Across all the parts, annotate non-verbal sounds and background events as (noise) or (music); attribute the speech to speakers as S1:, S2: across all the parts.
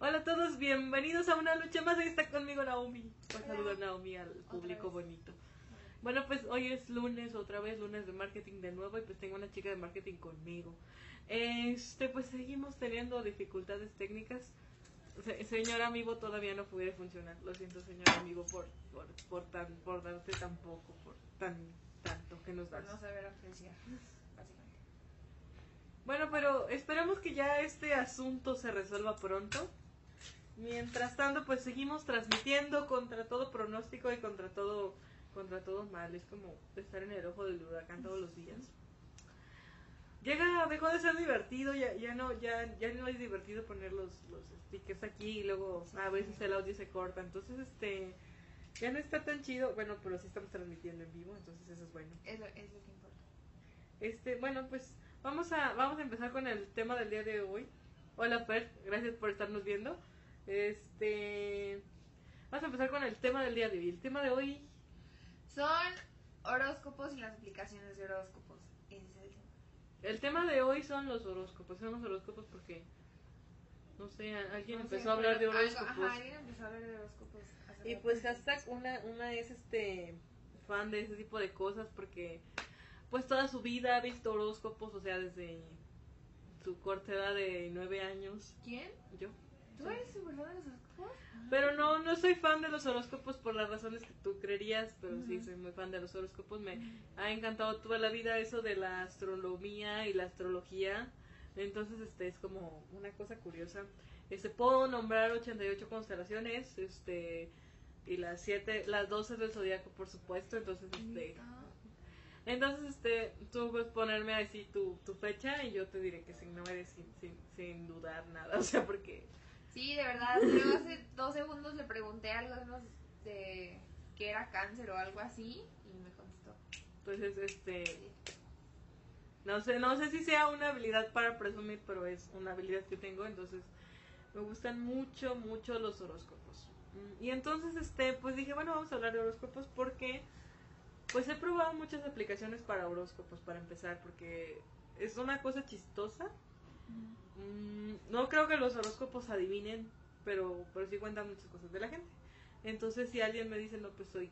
S1: Hola a todos, bienvenidos a una lucha más. Ahí está conmigo Naomi. Pues saludo a Naomi al público bonito. Bueno, pues hoy es lunes, otra vez lunes de marketing de nuevo y pues tengo una chica de marketing conmigo. Este, pues seguimos teniendo dificultades técnicas. Se- señor amigo todavía no puede funcionar. Lo siento, señor amigo, por, por, por, tan, por darte tan poco, por tan tanto que nos das.
S2: no saber apreciar, básicamente.
S1: Bueno, pero esperamos que ya este asunto se resuelva pronto. Mientras tanto, pues seguimos transmitiendo contra todo pronóstico y contra todo contra todo mal. Es como estar en el ojo del huracán todos los días. Llega, dejó de ser divertido, ya, ya no, ya, ya no es divertido poner los, los stickers aquí y luego a veces el audio se corta. Entonces, este, ya no está tan chido. Bueno, pero sí estamos transmitiendo en vivo, entonces eso es bueno.
S2: Es lo, es lo que importa.
S1: Este, bueno, pues vamos a vamos a empezar con el tema del día de hoy. Hola Per, gracias por estarnos viendo. Este, vamos a empezar con el tema del día de hoy. El tema de hoy,
S2: Son horóscopos y las aplicaciones de horóscopos. Ese es el tema.
S1: el tema de hoy son los horóscopos. Son los horóscopos porque no sé, alguien
S2: No
S1: empezó
S2: sé,
S1: a hablar de
S2: algo-
S1: horóscopos.
S2: Ajá, alguien empezó a hablar de horóscopos.
S1: Y pues hashtag una, una es este fan de ese tipo de cosas porque pues toda su vida ha visto horóscopos, o sea, desde su corta edad de nueve años.
S2: ¿Quién?
S1: Yo.
S2: ¿Tú eres súper fan de los horóscopos?
S1: Pero no, no soy fan de los horóscopos por las razones que tú creerías, pero sí soy muy fan de los horóscopos. Me ha encantado toda la vida eso de la astronomía y la astrología. Entonces, este es como una cosa curiosa. Este, puedo nombrar 88 constelaciones, este, y las siete, las 12 del zodiaco, por supuesto. Entonces, este, entonces, este, tú puedes ponerme a decir tu, tu fecha y yo te diré que sin, no me sin, sin, sin dudar nada, (laughs) o sea, porque
S2: Sí, de verdad. Yo hace dos segundos le pregunté algo de que era cáncer o algo así y me contestó.
S1: Entonces, este, no sé, no sé si sea una habilidad para presumir, pero es una habilidad que tengo, entonces me gustan mucho, mucho los horóscopos. Mm, Y entonces, este, pues dije, bueno, vamos a hablar de horóscopos porque, pues he probado muchas aplicaciones para horóscopos, para empezar, porque es una cosa chistosa. Mm, no creo que los horóscopos adivinen, pero, pero sí cuentan muchas cosas de la gente. Entonces, si alguien me dice, no, pues soy,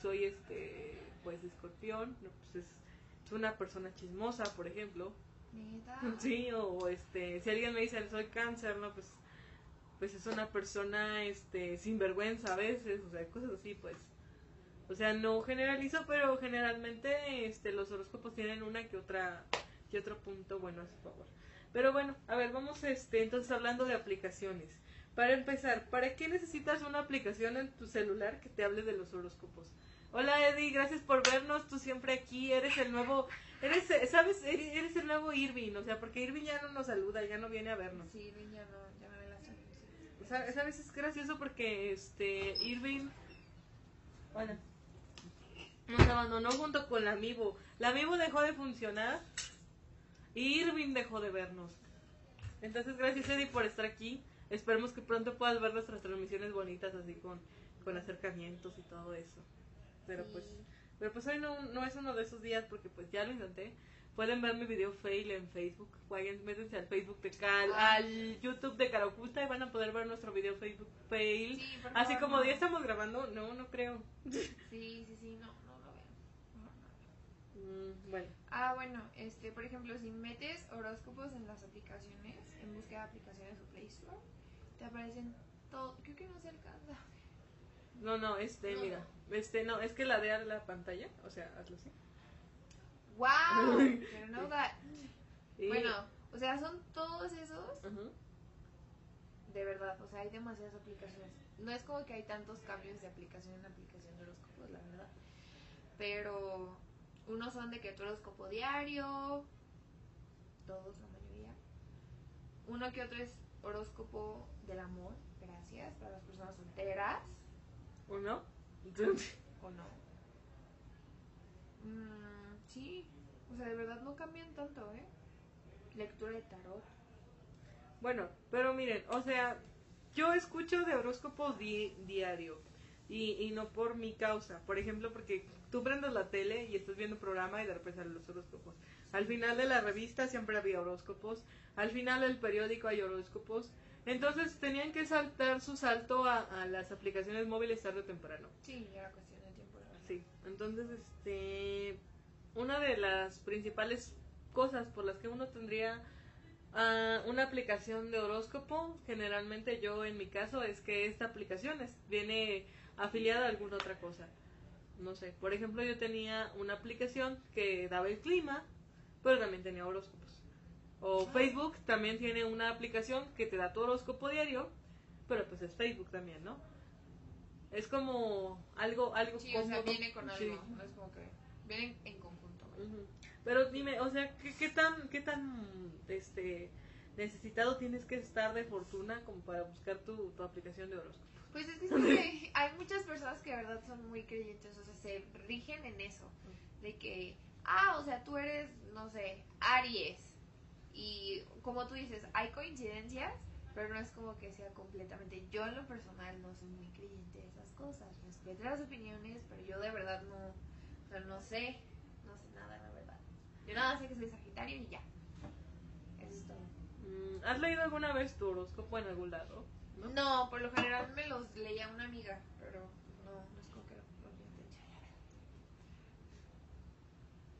S1: soy este, pues escorpión, no, pues es, es una persona chismosa, por ejemplo.
S2: Neta. (laughs)
S1: Sí, o este, si alguien me dice, soy cáncer, no, pues, pues es una persona, este, sinvergüenza a veces, o sea, cosas así, pues. O sea, no generalizo, pero generalmente, este, los horóscopos tienen una que otra, que otro punto bueno a su favor. Pero bueno, a ver, vamos, este, entonces hablando de aplicaciones. Para empezar, ¿para qué necesitas una aplicación en tu celular que te hable de los horóscopos? Hola Eddie, gracias por vernos, tú siempre aquí, eres el nuevo, eres, sabes, eres eres el nuevo Irving, o sea, porque Irving ya no nos saluda, ya no viene a vernos.
S2: Sí, Irving ya no, ya no ve las transmisiones.
S1: Sa- ¿Sabes? Es gracioso porque este Irving. Hola. Nos abandonó junto con la Amiibo. La Amiibo dejó de funcionar Irving dejó de vernos. Entonces, gracias Eddie por estar aquí. Esperemos que pronto puedas ver nuestras transmisiones bonitas así con, con acercamientos y todo eso. Pero
S2: Sí.
S1: pues, pero pues hoy no, no es uno de esos días porque pues ya lo intenté. Pueden ver mi video fail en Facebook. Vayan, métanse al Facebook de Cal,
S2: Ah.
S1: al YouTube de Cara Oculta y van a poder ver nuestro video Facebook fail.
S2: Sí, por
S1: Así
S2: favor,
S1: como
S2: no.
S1: ya estamos grabando, no, no creo.
S2: Sí, sí, sí, no, no lo no.
S1: Mm, bueno,
S2: Ah, bueno, este, por ejemplo, si metes horóscopos en las aplicaciones, en búsqueda de aplicaciones o Play Store, te aparecen todo, creo que no se alcanza.
S1: no, no, este,
S2: No.
S1: mira, este, no, es que ladea la pantalla, o sea, hazlo así.
S2: ¡Wow! (laughs) Pero no that.
S1: Y-
S2: Bueno, o sea, son todos esos, de verdad, o sea, hay demasiadas aplicaciones. No es como que hay tantos cambios de aplicación en aplicación de horóscopos, la verdad. Pero unos son de que tu horóscopo diario, todos, la mayoría. Uno que otro es horóscopo del amor, gracias, para las personas solteras,
S1: ¿Uno? (laughs)
S2: o no. Mm, sí, o sea, de verdad no cambian tanto, ¿eh? Lectura de tarot.
S1: Bueno, pero miren, o sea, yo escucho de horóscopos di- diario y, y no por mi causa. Por ejemplo, porque tú prendes la tele y estás viendo un programa y de repente salen los horóscopos. Al final de la revista siempre había horóscopos. Al final del periódico hay horóscopos. Entonces tenían que saltar su salto a, a las aplicaciones móviles tarde o temprano.
S2: Sí, ya era cuestión de tiempo.
S1: Sí, entonces, este, una de las principales cosas por las que uno tendría ah, una aplicación de horóscopo, generalmente yo en mi caso, es que esta aplicación es- viene afiliada a alguna otra cosa. No sé, por ejemplo, yo tenía una aplicación que daba el clima, pero también tenía horóscopos. O
S2: Ah.
S1: Facebook también tiene una aplicación que te da tu horóscopo diario, pero pues es Facebook también, ¿no? Es como algo, algo
S2: Sí, o sea, viene con algo.
S1: Sí.
S2: No es como que. Vienen en conjunto.
S1: Pero dime, o sea, ¿qué, qué tan, qué tan, este, necesitado tienes que estar de fortuna como para buscar tu, tu aplicación de horóscopo?
S2: Pues es que, hay muchas personas que de verdad son muy creyentes, o sea, se rigen en eso. De que, ah, o sea, tú eres, no sé, Aries. Y como tú dices, hay coincidencias, pero no es como que sea completamente. Yo en lo personal no soy muy creyente de esas cosas. Respeto las opiniones, pero yo de verdad no, o sea, no sé, no sé nada, la verdad. Yo nada sé que soy Sagitario y ya. Eso es todo.
S1: Mm, ¿Has leído alguna vez tu horóscopo en algún lado? ¿No?
S2: No, por lo general me los leía una amiga, pero no, no es como que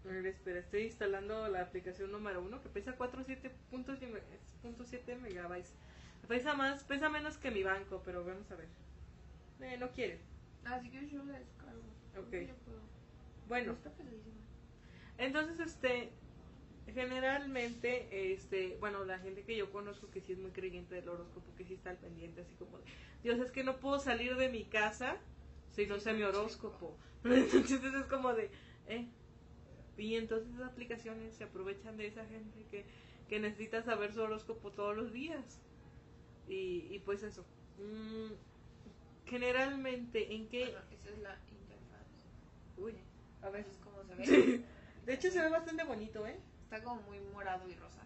S2: lo,
S1: espera, estoy instalando la aplicación número uno que pesa 4.7.7 megabytes. Pesa más, pesa menos que mi banco, pero vamos a ver. Eh, no quiere.
S2: Así que yo la descargo.
S1: Ok. Bueno,
S2: Está.
S1: Entonces, este, generalmente, este, bueno, la gente que yo conozco que sí es muy creyente del horóscopo, que sí está al pendiente, así como, de, Dios, es que no puedo salir de mi casa si no sé mi horóscopo. (laughs) Entonces es como de, eh. Y entonces esas aplicaciones se aprovechan de esa gente que, que necesita saber su horóscopo todos los días. Y, y pues eso. Mm, generalmente, ¿en qué?
S2: Bueno, esa es la interfaz.
S1: Uy, a ver.
S2: Es como se ve. (laughs)
S1: De hecho, se ve bastante bonito, ¿eh?
S2: Está como muy morado y rosa.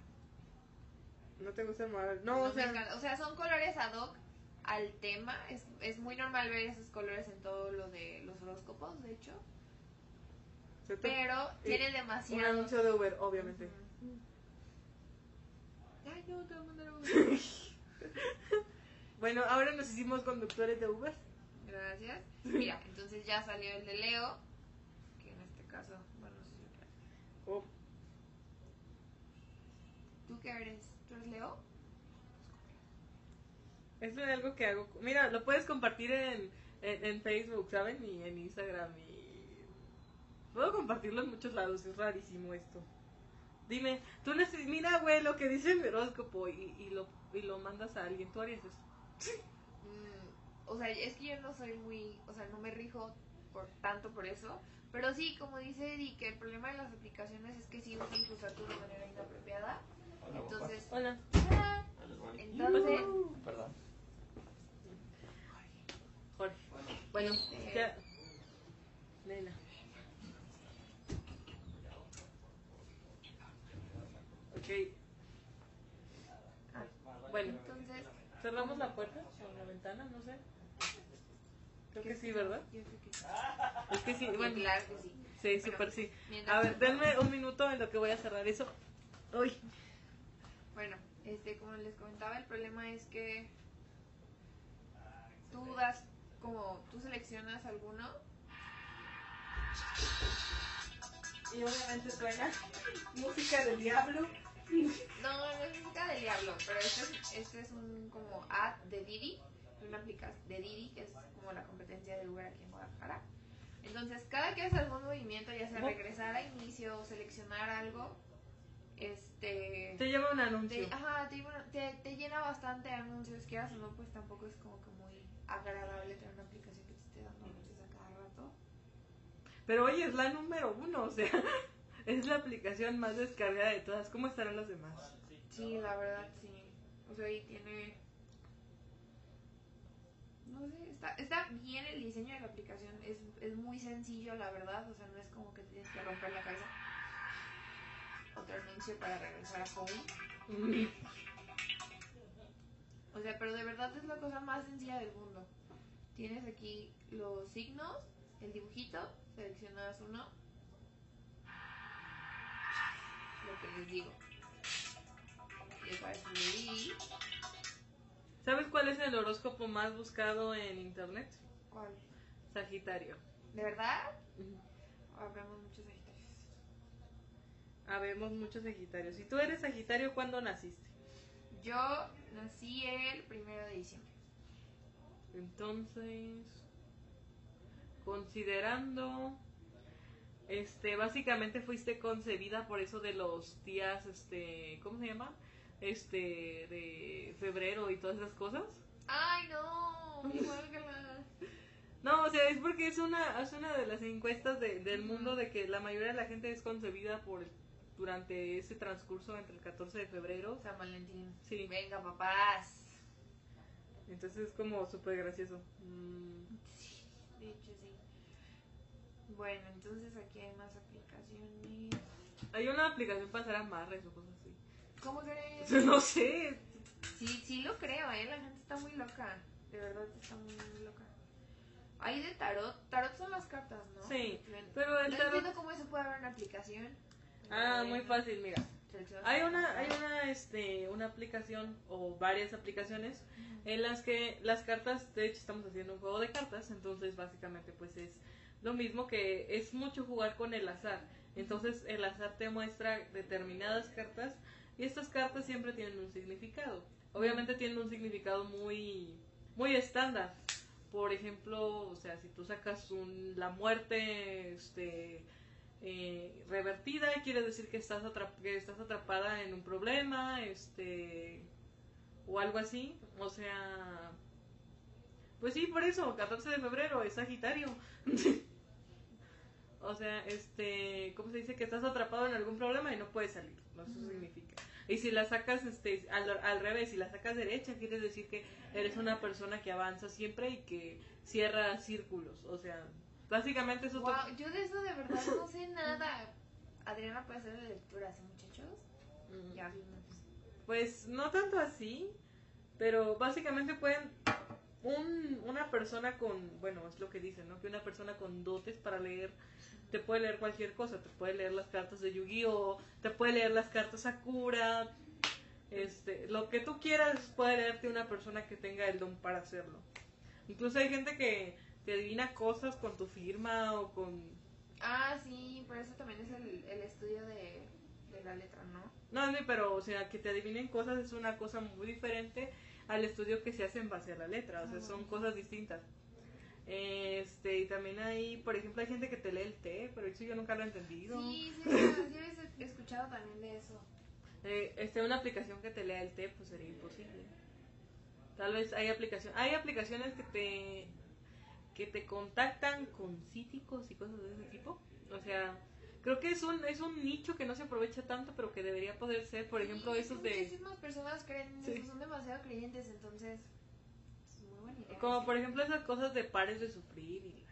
S1: No te gusta el morado. No,
S2: No
S1: o sea,
S2: encanta. o sea, son colores ad hoc al tema. Es, es muy normal ver esos colores en todo lo de los horóscopos, de hecho.
S1: te-
S2: Pero
S1: y
S2: tiene
S1: un
S2: demasiado.
S1: anuncio de Uber, obviamente.
S2: Ay, no, te voy a mandar un-
S1: Bueno, ahora nos hicimos conductores de Uber.
S2: Gracias. Mira, entonces ya salió el de Leo. Que en este caso, bueno, no sé si.
S1: Oh,
S2: ¿Tú qué eres? ¿Tú eres Leo?
S1: eso es algo que hago. Mira, lo puedes compartir en, en, en Facebook, ¿saben? Y en Instagram. Y puedo compartirlo en muchos lados. Es rarísimo esto. Dime, tú neces mira, güey, lo que dice mi horóscopo y, y, lo, y lo mandas a alguien. ¿Tú harías eso?
S2: Mm, o sea, es que yo no soy muy, o sea, no me rijo por tanto por eso, pero sí, como dice Eddie, que el problema de las aplicaciones es que sí usan tus datos de manera inapropiada. Entonces,
S1: Hola.
S2: ah, entonces,
S3: Perdón.
S1: Jorge. Bueno,
S2: Este-
S1: ya. Nena. Ok,
S2: ah,
S1: bueno,
S2: entonces,
S1: cerramos la puerta o la ventana, no sé. Creo que
S2: ¿qué-
S1: sí, ¿verdad?
S2: Yo creo que sí.
S1: Es que sí, bueno,
S2: claro que sí.
S1: sí,
S2: Bueno,
S1: súper sí. A ver, denme un minuto en lo que voy a cerrar eso. Uy,
S2: Bueno, este, como les comentaba, el problema es que tú das, como tú seleccionas alguno,
S1: y obviamente suena música del diablo.
S2: no, no es música del diablo, pero este es, este es un como ad de Didi, una aplicación de Didi, que es como la competencia de Uber aquí en Guadalajara. Entonces, cada que haces algún movimiento, ya sea regresar a inicio o seleccionar algo, este...
S1: Te lleva un anuncio.
S2: Te, ajá, te, te, te llena bastante de anuncios, quieras o no, pues tampoco es como que muy agradable tener una aplicación que te esté dando anuncios a cada rato.
S1: Pero oye, es la número uno, o sea, (laughs) es la aplicación más descargada de todas. ¿Cómo estarán las demás?
S2: Sí, la verdad, sí. O sea, y tiene... No sé, está, está bien el diseño de la aplicación, es, es muy sencillo, la verdad, o sea, no es como que tienes que romper la cabeza. Para regresar a home. O sea, pero de verdad es la cosa más sencilla del mundo. Tienes aquí los signos, el dibujito, seleccionas uno. Lo que les digo. Y aparece el de ahí.
S1: ¿Sabes cuál es el horóscopo más buscado en internet?
S2: ¿Cuál?
S1: Sagitario.
S2: ¿De verdad? Hablamos muchos sagitarios.
S1: Habemos muchos Sagitarios. Si tú eres Sagitario, ¿cuándo naciste?
S2: Yo nací el primero de diciembre.
S1: Entonces, considerando, este, básicamente fuiste concebida por eso de los días, este, ¿cómo se llama? Este, de febrero y todas esas cosas.
S2: ¡Ay, no! (laughs)
S1: No, o sea, es porque es una, es una de las encuestas de- del mundo de que la mayoría de la gente es concebida por durante ese transcurso entre el 14 de febrero.
S2: San Valentín.
S1: Sí.
S2: Venga, papás.
S1: Entonces es como súper gracioso. Mm,
S2: De hecho, sí. Bueno, entonces aquí hay más aplicaciones.
S1: Hay una aplicación para hacer amarres o cosas así.
S2: ¿Cómo crees? (laughs)
S1: No sé.
S2: Sí, sí lo creo, ¿eh? La gente está muy loca. De verdad está muy, muy loca. Hay de tarot. Tarot son las cartas, ¿no?
S1: Sí, pero el
S2: no
S1: tarot-
S2: entiendo cómo eso puede haber una aplicación.
S1: Ah, muy fácil, mira. Hay una, hay una, este, una aplicación o varias aplicaciones en las que las cartas, de hecho estamos haciendo un juego de cartas, entonces básicamente pues es lo mismo que es mucho jugar con el azar. Entonces el azar te muestra determinadas cartas y estas cartas siempre tienen un significado. Obviamente tienen un significado muy, muy estándar. Por ejemplo, o sea, si tú sacas un, la muerte, este, eh, revertida quiere decir que estás, atrap- que estás atrapada en un problema, este, o algo así. O sea, pues sí, por eso, 14 de febrero es Sagitario. (laughs) o sea, este, ¿cómo se dice? Que estás atrapado en algún problema y no puedes salir. No, eso significa. Y si la sacas este, al, al revés, si la sacas derecha, quiere decir que eres una persona que avanza siempre y que cierra círculos. O sea, básicamente eso
S2: Wow, yo de eso de verdad no sé nada. Adriana puede hacer lecturas, ¿eh, muchachos?
S1: Mm.
S2: Ya vimos.
S1: Pues no tanto así, pero básicamente pueden un, una persona con, bueno, es lo que dicen, ¿no? Que una persona con dotes para leer te puede leer cualquier cosa, te puede leer las cartas de Yu-Gi-Oh, te puede leer las cartas Sakura, este, lo que tú quieras puede leerte una persona que tenga el don para hacerlo. Incluso hay gente que te adivina cosas con tu firma o con
S2: Ah, sí, pero eso también es el, el estudio de, de la letra, ¿no?
S1: No, pero, o sea, que te adivinen cosas es una cosa muy diferente al estudio que se hace en base a la letra, o sea, son cosas distintas. Este, y también hay, por ejemplo, hay gente que te lee el té, pero eso yo nunca lo he entendido.
S2: Sí, (laughs) sí, sí, sí, he escuchado también de eso.
S1: Eh, este, una aplicación que te lea el té, pues sería imposible. Tal vez hay aplicación, hay aplicaciones que te que te contactan con psíquicos y cosas de ese tipo. O sea, creo que es un es un nicho que no se aprovecha tanto, pero que debería poder ser, por ejemplo,
S2: Sí,
S1: esos de
S2: Muchísimas personas creen en
S1: Sí.
S2: son demasiado creyentes, entonces. Es muy buena idea.
S1: Como por ejemplo esas cosas de pares de sufrir y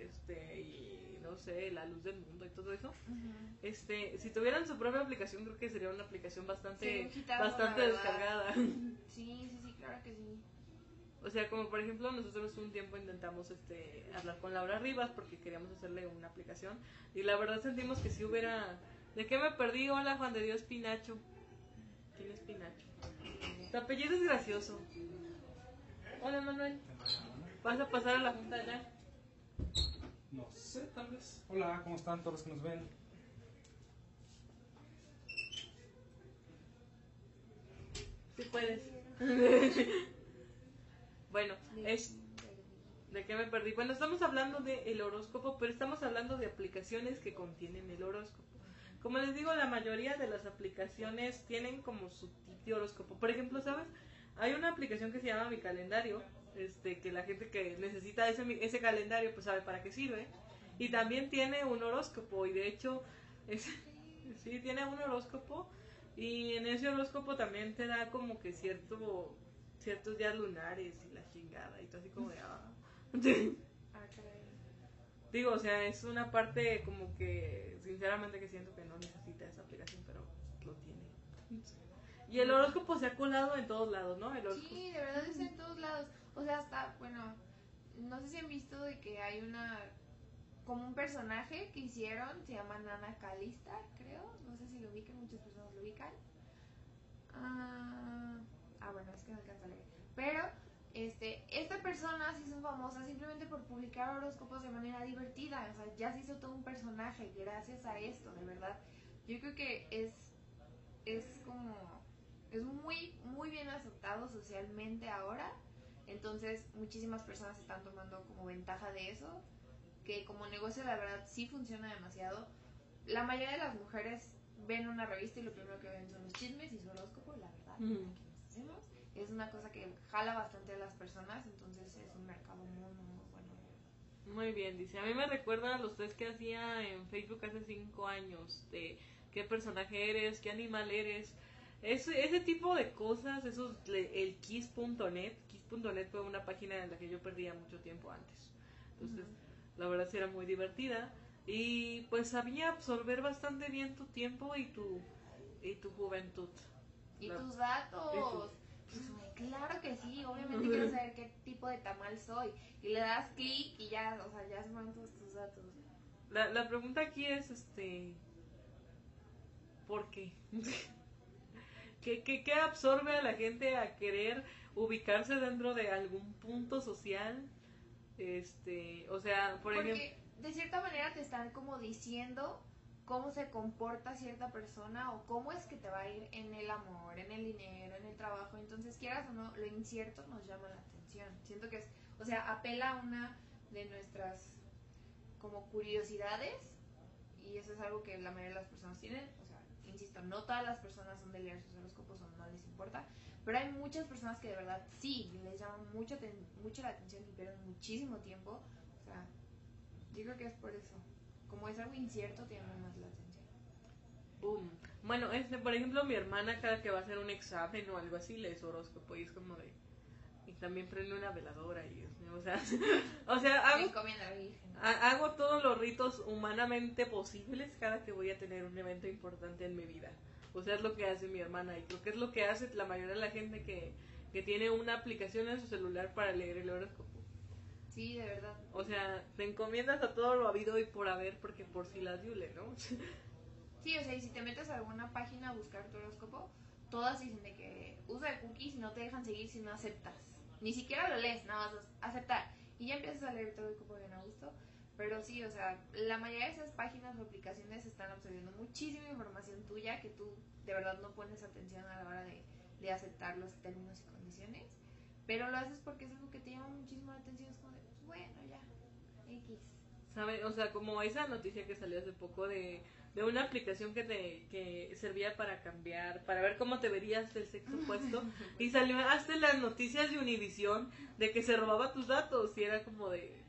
S1: este y no sé, la luz del mundo y todo eso.
S2: Ujú.
S1: Este, si tuvieran su propia aplicación, creo que sería una aplicación bastante
S2: un hitazo,
S1: bastante descargada.
S2: Sí, sí, sí, claro que sí.
S1: O sea, como por ejemplo, nosotros un tiempo intentamos este hablar con Laura Rivas porque queríamos hacerle una aplicación y la verdad sentimos que si hubiera ¿De qué me perdí? Hola, Juan de Dios Pinacho. ¿Quién es Pinacho? Tu apellido es gracioso. Hola, Manuel. ¿Vas a pasar a la junta ya?
S3: No sé, tal vez. Hola, ¿cómo están todos los que nos ven?
S1: Sí puedes. (laughs) bueno, es ¿De qué me perdí? Bueno, estamos hablando del horóscopo, pero estamos hablando de aplicaciones que contienen el horóscopo. Como les digo, la mayoría de las aplicaciones tienen como su tipo horóscopo. Por ejemplo, ¿sabes? Hay una aplicación que se llama Mi Calendario, este, que la gente que necesita ese, ese calendario pues sabe para qué sirve. Y también tiene un horóscopo, y de hecho, es, (laughs) sí, tiene un horóscopo, y en ese horóscopo también te da como que cierto ciertos días lunares y la chingada, y tú así como de... Ah.
S2: Ah, caray.
S1: Digo, o sea, es una parte como que sinceramente que siento que no necesita esa aplicación, pero lo tiene. Y el horóscopo se ha colado en todos lados, ¿no? El horóscopo.
S2: Sí, de verdad está en todos lados. O sea, hasta, bueno, no sé si han visto de que hay una, como un personaje que hicieron, se llama Nana Calista, creo. No sé si lo ubican, muchas personas lo ubican. Ah, ah bueno, es que no alcanza a leer. Pero este, esta persona se hizo famosa simplemente por publicar horóscopos de manera divertida. O sea, ya se hizo todo un personaje gracias a esto, de verdad. Yo creo que es, es como, es muy, muy bien aceptado socialmente ahora. Entonces, muchísimas personas están tomando como ventaja de eso. Que como negocio, la verdad, sí funciona demasiado. La mayoría de las mujeres ven una revista y lo primero que ven son los chismes y su horóscopo, la verdad.
S1: Ujú.
S2: Hacemos. Es una cosa que jala bastante a las personas, entonces es un mercado muy, muy, bueno.
S1: Muy bien, dice. A mí me recuerda a los tres que hacía en Facebook hace cinco años. De qué personaje eres, qué animal eres. Ese, ese tipo de cosas, esos, le- el kiss.net. Kiss.net fue una página en la que yo perdía mucho tiempo antes. Entonces, la verdad sí era muy divertida. Y pues sabía absorber bastante bien tu tiempo y tu, y tu juventud.
S2: Y
S1: La-
S2: tus datos. Pues, claro que sí, obviamente quiero saber qué tipo de tamal soy. Y le das clic y ya, o sea, ya se van todos tus datos.
S1: La, la pregunta aquí es, este, ¿por qué? (laughs) ¿Qué, qué, qué absorbe a la gente a querer ubicarse dentro de algún punto social? Este, o sea, por
S2: Porque
S1: ejemplo,
S2: de cierta manera te están como diciendo cómo se comporta cierta persona o cómo es que te va a ir en el amor, en el dinero, en el trabajo. Entonces, quieras o no, lo incierto nos llama la atención. Siento que es, o sea, apela a una de nuestras como curiosidades y eso es algo que la mayoría de las personas tienen. O sea, insisto, no todas las personas son de leer sus horóscopos o no les importa, pero hay muchas personas que de verdad sí les llaman mucho, mucho la atención y pierden muchísimo tiempo. O sea, yo creo que es por eso. Como es algo incierto, te llama más la atención.
S1: boom. Bueno, este, por ejemplo, mi hermana cada que va a hacer un examen o algo así lee su horóscopo y es como de... Y también prende una veladora y o sea, (laughs) o sea, hago,
S2: a
S1: Hago todos los ritos humanamente posibles cada que voy a tener un evento importante en mi vida. O sea, es lo que hace mi hermana y creo que es lo que hace la mayoría de la gente que, que tiene una aplicación en su celular para leer el horóscopo.
S2: Sí, de verdad.
S1: O sea, te encomiendas a todo lo habido y por haber porque por si las diule, ¿no? (laughs)
S2: Sí, o sea, y si te metes a alguna página a buscar tu horóscopo, todas dicen de que usa de cookies y no te dejan seguir si no aceptas. Ni siquiera lo lees, nada más aceptar. Y ya empiezas a leer tu horóscopo bien a gusto. Pero sí, o sea, la mayoría de esas páginas o aplicaciones están absorbiendo muchísima información tuya que tú de verdad no pones atención a la hora de, de aceptar los términos y condiciones. Pero lo haces porque es algo que te llama muchísimo la atención. Es como de, bueno, ya, X.
S1: ¿Sabe? O sea, como esa noticia que salió hace poco de, de una aplicación que te que servía para cambiar, para ver cómo te verías del sexo opuesto. y salió hasta en las noticias de Univisión de que se robaba tus datos y era como de...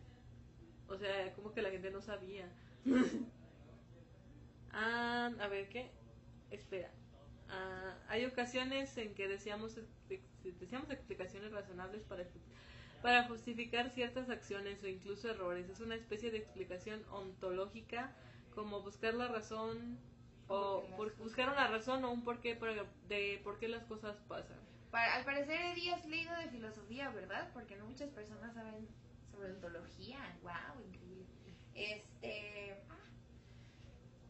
S1: O sea, como que la gente no sabía. (laughs) ah, a ver, ¿qué? Espera. Ah, hay ocasiones en que deseamos, deseamos explicaciones razonables para para justificar ciertas acciones o incluso errores. Es una especie de explicación ontológica, como buscar la razón o por- buscar una razón o un porqué para- de por qué las cosas pasan.
S2: Pa- al parecer Eddie has leído de filosofía, ¿verdad? Porque no muchas personas saben sobre ontología. ¡Wow! Increíble. Este.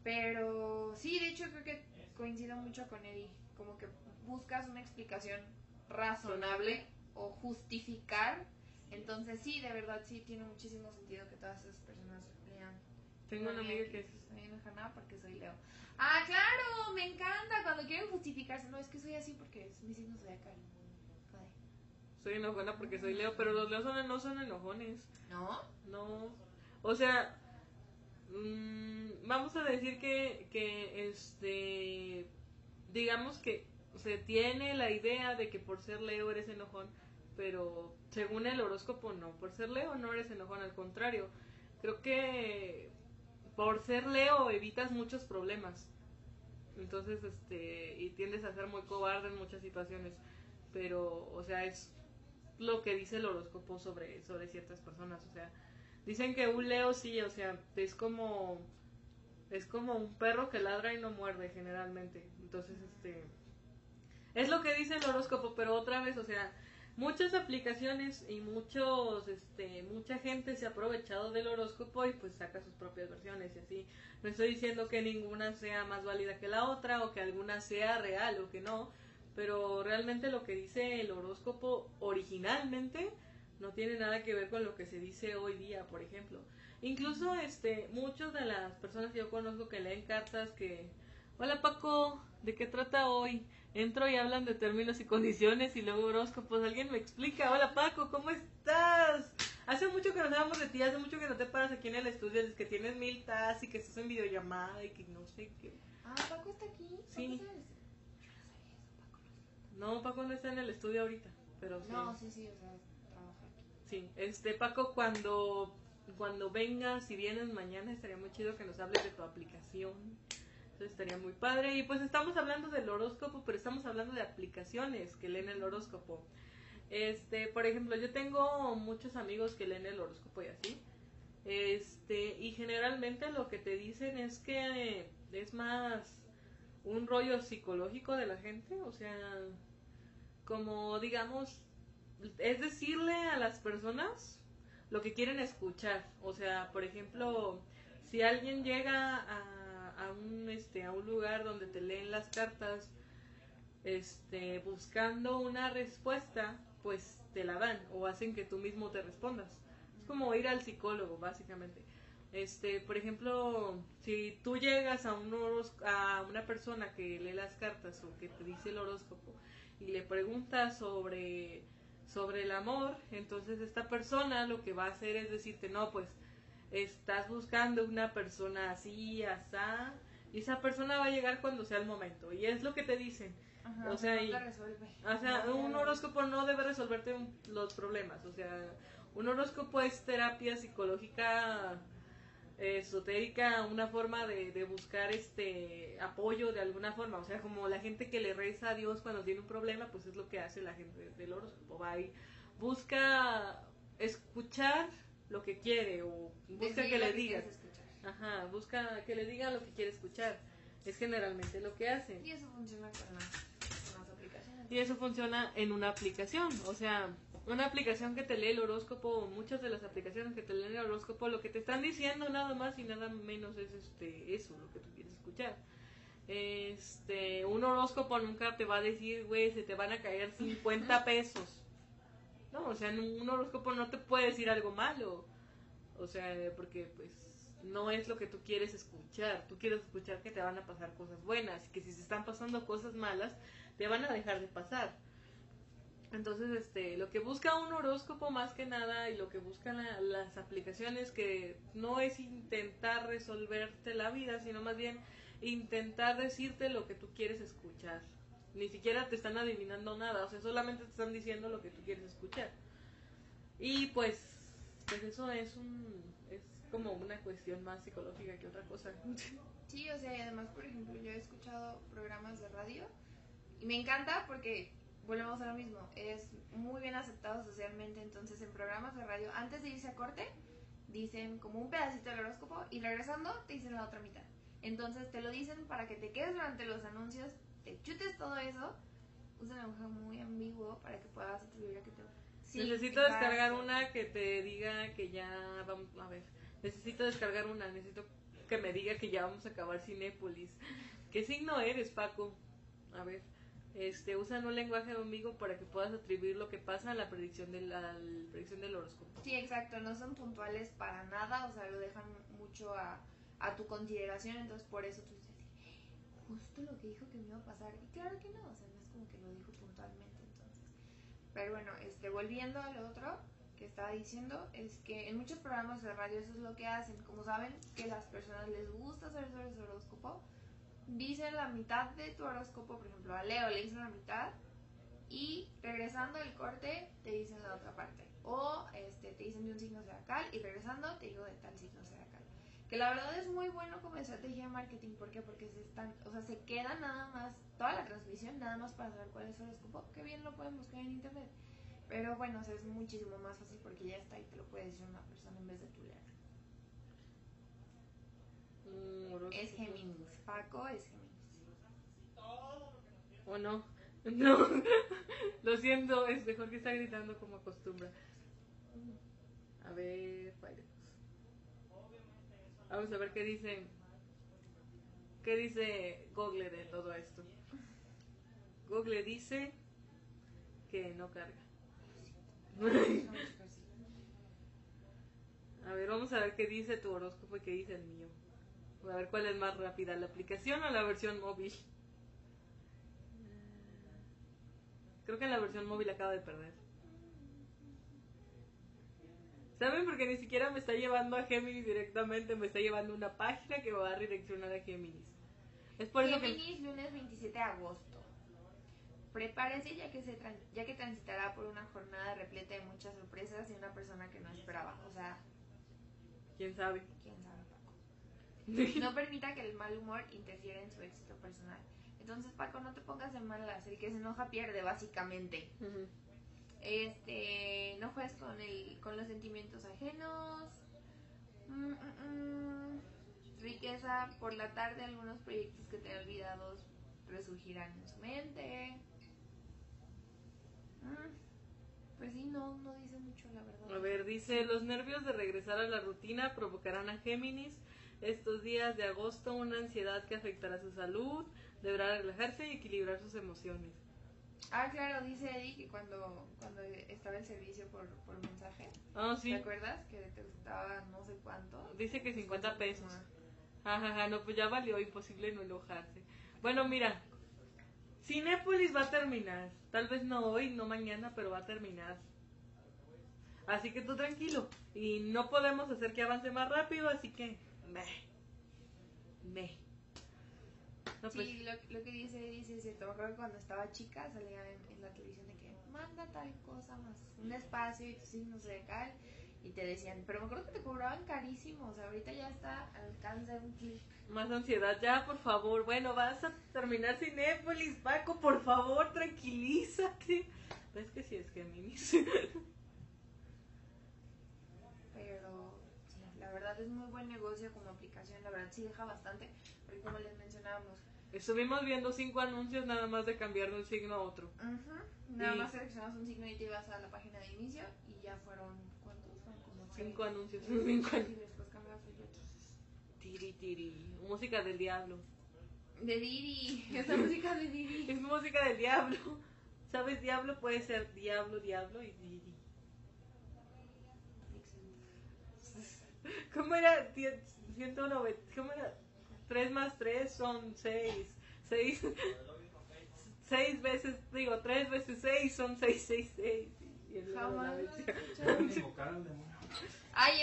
S2: Pero sí, de hecho creo que coincido mucho con Eddie. Como que buscas una explicación razonable o justificar. Entonces sí, de verdad sí tiene muchísimo sentido que todas esas personas lean.
S1: Tengo una amiga que es...
S2: Soy enojada porque soy Leo. Ah, claro, me encanta cuando quieren justificarse. No, es que soy así porque es mi signo zodiacal. Joder.
S1: Soy enojona porque soy Leo, pero los Leos no son enojones.
S2: ¿No?
S1: No. O sea, mm, vamos a decir que, que, este, digamos que se tiene la idea de que por ser Leo eres enojón, pero según el horóscopo no. Por ser Leo no eres enojón, al contrario. Creo que por ser Leo evitas muchos problemas. Entonces, este, y tiendes a ser muy cobarde en muchas situaciones. Pero, o sea, es lo que dice el horóscopo sobre, sobre ciertas personas. O sea, dicen que un Leo sí, o sea, es como, es como un perro que ladra y no muerde generalmente. Entonces, este, es lo que dice el horóscopo, pero otra vez, o sea, muchas aplicaciones y muchos, este, mucha gente se ha aprovechado del horóscopo y pues saca sus propias versiones y así. No estoy diciendo que ninguna sea más válida que la otra o que alguna sea real o que no, pero realmente lo que dice el horóscopo originalmente no tiene nada que ver con lo que se dice hoy día, por ejemplo. Incluso este muchas de las personas que yo conozco que leen cartas que Hola Paco, ¿de qué trata hoy? Entro y hablan de términos y condiciones y luego horóscopos. ¿Alguien me explica? Hola Paco, ¿cómo estás? Hace mucho que nos hablamos de ti, hace mucho que no te paras aquí en el estudio, es que tienes mil tas y que estás en videollamada y que no sé qué.
S2: Ah, Paco está aquí.
S1: Sí. No, Paco no está en el estudio ahorita, pero sí.
S2: No, sí, sí, o sea, trabaja aquí.
S1: Sí, este Paco, cuando cuando vengas, si vienes mañana, estaría muy chido que nos hables de tu aplicación. Estaría muy padre. Y pues estamos hablando del horóscopo, pero estamos hablando de aplicaciones que leen el horóscopo. Este, por ejemplo, yo tengo muchos amigos que leen el horóscopo y así. Este, y generalmente lo que te dicen es que es más un rollo psicológico de la gente, o sea, como digamos, es decirle a las personas lo que quieren escuchar. O sea, por ejemplo, si alguien llega a, a un este a un lugar donde te leen las cartas este buscando una respuesta, pues te la dan o hacen que tú mismo te respondas. Es como ir al psicólogo, básicamente. Este, por ejemplo, si tú llegas a un a una persona que lee las cartas o que te dice el horóscopo y le preguntas sobre sobre el amor, entonces esta persona lo que va a hacer es decirte, no, pues estás buscando una persona así, asá, y esa persona va a llegar cuando sea el momento, y es lo que te dicen.
S2: Ajá,
S1: O sea,
S2: no
S1: y-
S2: te resuelve.
S1: O sea,
S2: No,
S1: un horóscopo no debe resolverte un- los problemas, o sea, un horóscopo es terapia psicológica esotérica, una forma de, de buscar este apoyo de alguna forma, o sea, como la gente que le reza a Dios cuando tiene un problema, pues es lo que hace la gente del horóscopo, va y busca escuchar lo que quiere o busca que le digas,
S2: escuchar.
S1: ajá, busca que le diga lo que quiere escuchar, es generalmente lo que hacen.
S2: Y eso funciona con las, con las aplicaciones.
S1: Y eso funciona en una aplicación, o sea, una aplicación que te lee el horóscopo, muchas de las aplicaciones que te leen el horóscopo, lo que te están diciendo nada más y nada menos es este eso, lo que tú quieres escuchar. Este, un horóscopo nunca te va a decir, güey, se te van a caer 50 pesos. No, o sea, un horóscopo no te puede decir algo malo. O sea, porque pues no es lo que tú quieres escuchar. Tú quieres escuchar que te van a pasar cosas buenas que si se están pasando cosas malas, te van a dejar de pasar. Entonces, este, lo que busca un horóscopo más que nada y lo que buscan la- las aplicaciones que no es intentar resolverte la vida, sino más bien intentar decirte lo que tú quieres escuchar. Ni siquiera te están adivinando nada, o sea, solamente te están diciendo lo que tú quieres escuchar. Y pues, pues eso es un es como una cuestión más psicológica que otra cosa. (laughs)
S2: Sí, o sea, y además, por ejemplo, yo he escuchado programas de radio y me encanta porque volvemos a lo mismo, es muy bien aceptado socialmente, entonces en programas de radio, antes de irse a corte, dicen como un pedacito del horóscopo y regresando te dicen la otra mitad. Entonces te lo dicen para que te quedes durante los anuncios, te chutes todo eso, usa un lenguaje muy ambiguo para que puedas atribuir a que te... Sí,
S1: necesito descargar una que te diga que ya vamos a ver. Necesito descargar una, necesito que me diga que ya vamos a acabar Cinépolis. ¿Qué signo eres, Paco? A ver. Este, usan un lenguaje amigo para que puedas atribuir lo que pasa a la predicción del, la predicción del horóscopo.
S2: Sí, exacto, no son puntuales para nada, o sea, lo dejan mucho a, a tu consideración, entonces por eso tú dices, justo lo que dijo que me iba a pasar. Y claro que no, o sea, no es como que lo dijo puntualmente, entonces. Pero bueno, este, volviendo a lo otro que estaba diciendo, es que en muchos programas de radio eso es lo que hacen. Como saben que las personas les gusta saber sobre su horóscopo, dicen la mitad de tu horóscopo, por ejemplo, a Leo le dicen la mitad y regresando del corte te dicen la otra parte. O este, te dicen de un signo zodiacal y regresando te digo de tal signo zodiacal. Que la verdad es muy bueno como estrategia de marketing. ¿Por qué? Porque se están, o sea, se queda nada más, toda la transmisión nada más para saber cuál es su horóscopo. Que bien lo pueden buscar en internet. Pero bueno, o sea, es muchísimo más fácil porque ya está y te lo puede decir una persona en vez de tú leer.
S1: Mm.
S2: Es Géminis. Paco es Géminis.
S1: ¿O no? (laughs) No. (laughs) Lo siento, este Jorge está gritando como acostumbra. A ver, Firefox. Vamos a ver qué dice. ¿Qué dice Google de todo esto? Google dice que no carga. (laughs) A ver, vamos a ver qué dice tu horóscopo y qué dice el mío. A ver cuál es más rápida, la aplicación o la versión móvil. Creo que la versión móvil acabo de perder. ¿Saben? Porque ni siquiera me está llevando a Géminis directamente, me está llevando una página que va a redireccionar a Géminis. Es por eso que...
S2: Géminis, lunes 27 de agosto. Prepárese ya que, se ya que transitará por una jornada repleta de muchas sorpresas y una persona que no esperaba. O sea,
S1: ¿Quién sabe?
S2: quién sabe, Paco. No permita que el mal humor interfiera en su éxito personal. Entonces, Paco, no te pongas de malas. El que se enoja pierde, básicamente.
S1: Ujú.
S2: Este, no juegues con el, con los sentimientos ajenos. Mm, mm, mm. Riqueza por la tarde, algunos proyectos que te olvidados resurgirán en su mente. Mm, Pues sí, no, no dice mucho la verdad.
S1: A ver, dice, los nervios de regresar a la rutina provocarán a Géminis estos días de agosto una ansiedad que afectará su salud, deberá relajarse y equilibrar sus emociones.
S2: Ah, claro, dice Eddie que cuando, cuando estaba el servicio por, por mensaje,
S1: Ah, sí,
S2: ¿te acuerdas? Que te gustaba no sé cuánto.
S1: dice que 50 pesos.
S2: Ajá.
S1: Jajaja, no, pues ya valió, imposible no enojarse. Bueno, mira, Cinépolis va a terminar. Tal vez no hoy, no mañana, pero va a terminar. Así que tú tranquilo. Y no podemos hacer que avance más rápido, así que... Meh. Meh. No, pues,
S2: Sí, lo, lo que dice dice es cierto. Me acuerdo que cuando estaba chica salía en, en la televisión de que manda tal cosa más un espacio y tus signos de cal y te decían, pero me acuerdo que te cobraban carísimo. O sea, ahorita ya está al alcance de un clic.
S1: Más ansiedad, ya, por favor. Bueno, vas a terminar Cinépolis, Paco, por favor, tranquilízate. ¿Ves que sí es Géminis? (laughs)
S2: Pero sí, la verdad es muy buen negocio como aplicación. La verdad sí deja bastante. Porque como les mencionábamos,
S1: Estuvimos viendo cinco anuncios nada más de cambiar de un signo a otro.
S2: ujú, nada
S1: Y-
S2: más seleccionas un signo y te ibas a la página de inicio y ya fueron, ¿cuántos? Fueron como
S1: Cinco anuncios.
S2: Y
S1: Cinco anuncios.
S2: después cambiaste y otros.
S1: Tiri, tiri. Música del diablo.
S2: De Didi, (laughs) esa música de Didi.
S1: Es música del diablo. ¿Sabes? Diablo puede ser diablo, diablo y diri. (laughs) ¿Cómo era? Cien- 190. ¿Cómo era? 3 más 3 son 6. 6. 6 veces, digo, 3 veces 6 son 666. Y el número de la
S2: Jamás lo (laughs)
S3: demonio.
S2: Ay,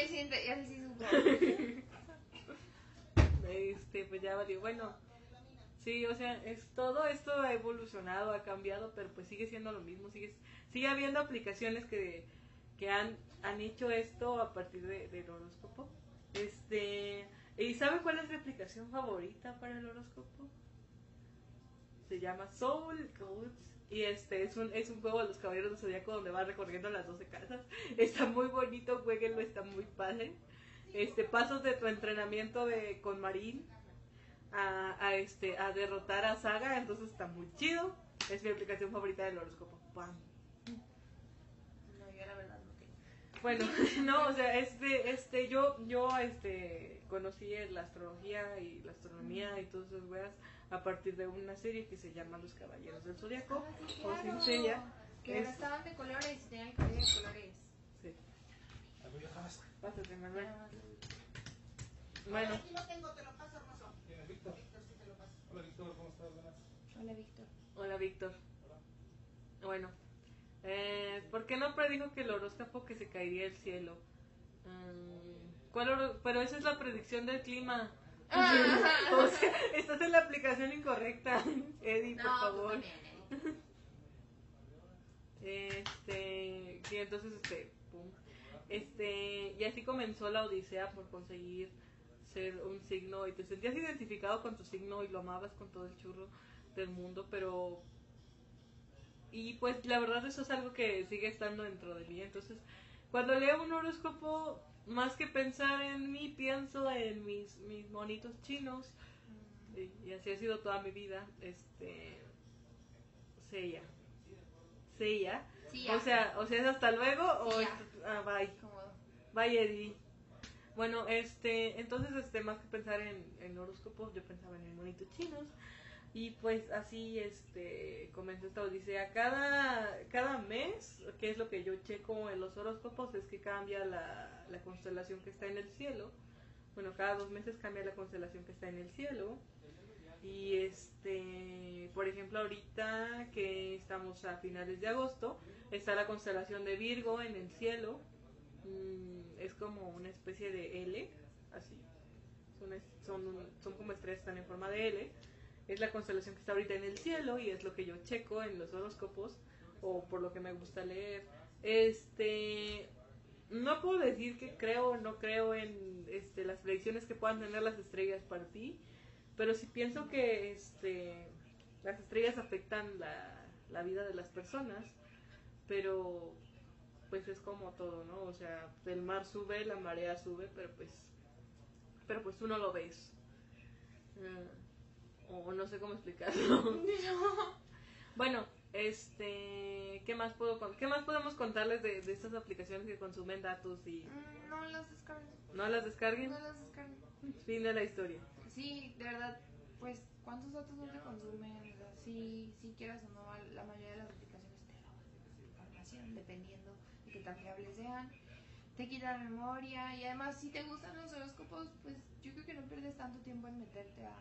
S2: ya sí supo. (laughs)
S1: Este, pues ya valió. Bueno, sí, o sea, es todo esto ha evolucionado, ha cambiado, pero pues sigue siendo lo mismo. Sigue, sigue habiendo aplicaciones que, que han, han hecho esto a partir de- del horóscopo. Este, ¿y sabe cuál es mi aplicación favorita para el horóscopo? Se llama Soul Codes. Y este es un, es un juego de los caballeros del zodiaco donde va recorriendo las 12 casas. (laughs) Está muy bonito, jueguenlo, está muy padre. Este, pasos de tu entrenamiento de, con Marín a, a, este, a derrotar a Saga, entonces está muy chido. Es mi aplicación favorita del horóscopo. ¡Pam!
S2: No, yo la verdad no tengo.
S1: Bueno, (laughs) no, o sea, este, este, yo, yo, este, conocí la astrología y la astronomía y todas esas weas a partir de una serie que se llama Los Caballeros del Zodiaco.
S2: Ah, sí,
S1: o
S2: claro.
S1: Cincella.
S2: Que
S1: Es-
S2: estaban de colores y tenían el cabello de colores.
S1: Sí, pásate, Manuel. Bueno,
S4: Aquí lo tengo, te lo paso, hermoso.
S3: ¿Quién es Víctor?
S4: Víctor, sí te lo paso.
S3: Hola Víctor, ¿cómo estás?
S2: Hola, Víctor.
S1: hola Víctor. Bueno, eh, ¿por qué no predijo que el horóscopo que se caería del cielo? Mm, ¿cuál horo- Pero esa es la predicción del clima. (laughs) o sea, estás en la aplicación incorrecta, (laughs) Eddie, por
S2: tú
S1: favor.
S2: también, Eddie. (laughs)
S1: Este, y entonces, este, pum. Este, y así comenzó la odisea por conseguir ser un signo y te sentías identificado con tu signo y lo amabas con todo el churro del mundo, pero... Y pues la verdad eso es algo que sigue estando dentro de mí, entonces cuando leo un horóscopo, más que pensar en mí, pienso en mis, mis monitos chinos, y, y así ha sido toda mi vida, este... Seiya. Seiya.
S2: Sí,
S1: O sea, o sea, es hasta luego o
S2: Sí,
S1: ah, bye. Bye, Eddie. Bueno, este, entonces, este, más que pensar en, en horóscopos, yo pensaba en el monito chinos. Y pues así este comenzó esta odisea. Cada, cada mes, que es lo que yo checo en los horóscopos, es que cambia la, la constelación que está en el cielo. Bueno, cada dos meses cambia la constelación que está en el cielo. Y este, por ejemplo, ahorita que estamos a finales de agosto, está la constelación de Virgo en el cielo. Mm, es como una especie de L, así. Son, son, son como estrellas están en forma de L. Es la constelación que está ahorita en el cielo y es lo que yo checo en los horóscopos o por lo que me gusta leer. Este, no puedo decir que creo o no creo en este, las predicciones que puedan tener las estrellas para ti, pero sí pienso que este, las estrellas afectan la, la vida de las personas, pero pues es como todo, ¿no? O sea, el mar sube, la marea sube, pero pues, pero pues tú no lo ves. Mm, o no sé cómo explicarlo. (laughs) Bueno, este, ¿qué más puedo qué más podemos contarles de, de estas aplicaciones que consumen datos y
S2: Mm, No las descarguen.
S1: no las descarguen?
S2: No las descarguen.
S1: Fin de la historia.
S2: Sí, de verdad, pues, ¿cuántos datos no te consumen? Sí, sí quieras o no, la mayoría de las aplicaciones te roban información, dependiendo de qué tan fiables sean. Te quita la memoria y además, si te gustan los horóscopos, pues yo creo que no pierdes tanto tiempo en meterte a,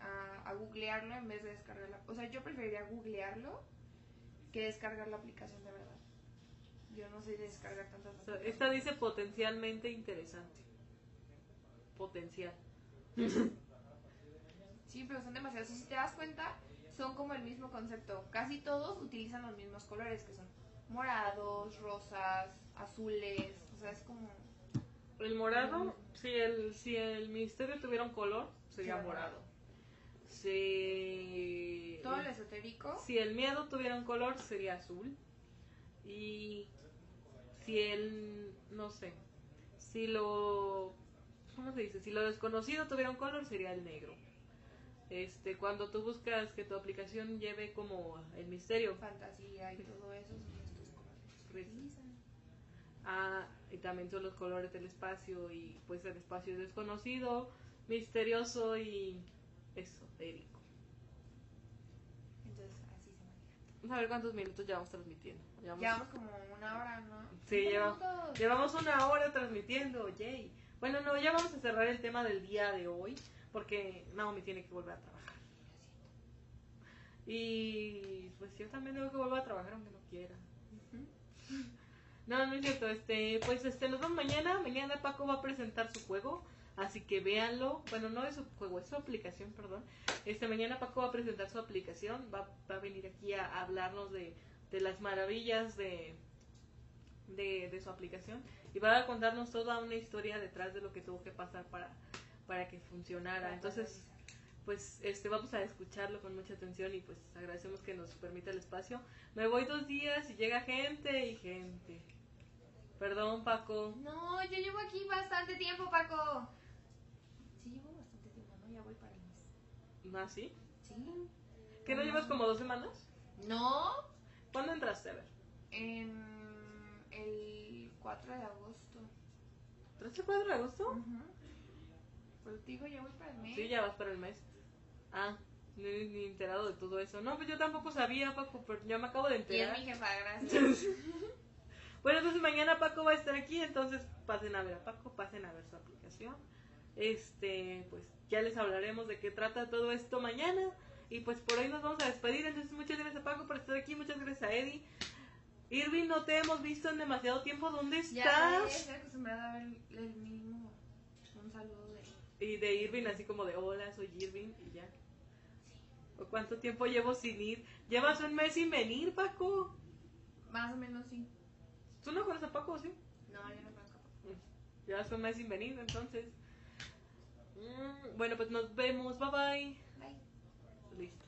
S2: a, a googlearlo en vez de descargarla. O sea, yo preferiría googlearlo que descargar la aplicación de verdad. Yo no sé descargar tantas
S1: O sea, esta dice potencialmente interesante. Potencial.
S2: Sí, pero son demasiados. Si te das cuenta, son como el mismo concepto. Casi todos utilizan los mismos colores, que son morados, rosas, azules. O sea, es como...
S1: El morado, si el, si el misterio tuviera un color, Sería morado. Si,
S2: Todo lo esotérico.
S1: si el miedo tuviera un color, sería azul. Y si el, no sé, si lo, ¿cómo se dice? Si lo desconocido tuviera un color, sería el negro. Este, cuando tú buscas que tu aplicación lleve como el misterio,
S2: Fantasía y todo eso son estos utilizan.
S1: Ah, y también son los colores del espacio y pues el espacio es desconocido, misterioso y esotérico.
S2: Entonces, así se maneja.
S1: Vamos a ver cuántos minutos llevamos transmitiendo. Llevamos,
S2: Llevamos como una hora, ¿no?
S1: Sí,
S2: Cinco
S1: lleva-
S2: minutos.
S1: llevamos una hora transmitiendo, yay. Bueno, no, ya vamos a cerrar el tema del día de hoy porque Naomi tiene que volver a trabajar. Y pues yo también tengo que volver a trabajar aunque no quiera. No, no es cierto, este, pues este, nos vemos mañana, mañana Paco va a presentar su juego, así que véanlo, bueno, no es su juego, es su aplicación, perdón, este, mañana Paco va a presentar su aplicación, va, va a venir aquí a, hablarnos de, de las maravillas de, de, de su aplicación y va a contarnos toda una historia detrás de lo que tuvo que pasar para, para que funcionara, entonces pues este vamos a escucharlo con mucha atención y pues agradecemos que nos permita el espacio. Me voy dos días y llega gente y gente. Perdón, Paco.
S2: No, yo llevo aquí bastante tiempo, Paco. Sí, llevo bastante tiempo, ¿no? Ya voy para el mes.
S1: ¿Más sí?
S2: Sí.
S1: ¿Que no llevas como dos semanas?
S2: No,
S1: ¿Cuándo entraste? A ver.
S2: en el 4 de agosto.
S1: ¿Entraste el 4 de agosto?
S2: Ujú. Pues digo, ya voy para el mes.
S1: Sí, ya vas para el mes. Ah, ni, ni enterado de todo eso. No, pues yo tampoco sabía, Paco, pero ya me acabo de
S2: Y es
S1: enterar.
S2: mi jefa, gracias. (laughs)
S1: Bueno, entonces mañana Paco va a estar aquí, entonces pasen a ver a Paco, pasen a ver su aplicación. Este, pues ya les hablaremos de qué trata todo esto mañana. Y pues por hoy nos vamos a despedir. Entonces, muchas gracias a Paco por estar aquí, muchas gracias a Eddie. Irving, no te hemos visto en demasiado tiempo. ¿Dónde
S2: ya
S1: estás?
S2: estoy acostumbrada a ver el mínimo un saludo de...
S1: Y de Irving, así como de hola, soy Irving, y ya. ¿O ¿Cuánto tiempo llevo sin ir? Llevas un mes sin venir, Paco.
S2: Más o menos sí.
S1: ¿Tú no conoces a Paco, sí?
S2: No, yo no conozco a Paco.
S1: Llevas un mes sin venir, entonces. Mm, bueno, pues nos vemos. Bye bye.
S2: Bye.
S1: Listo.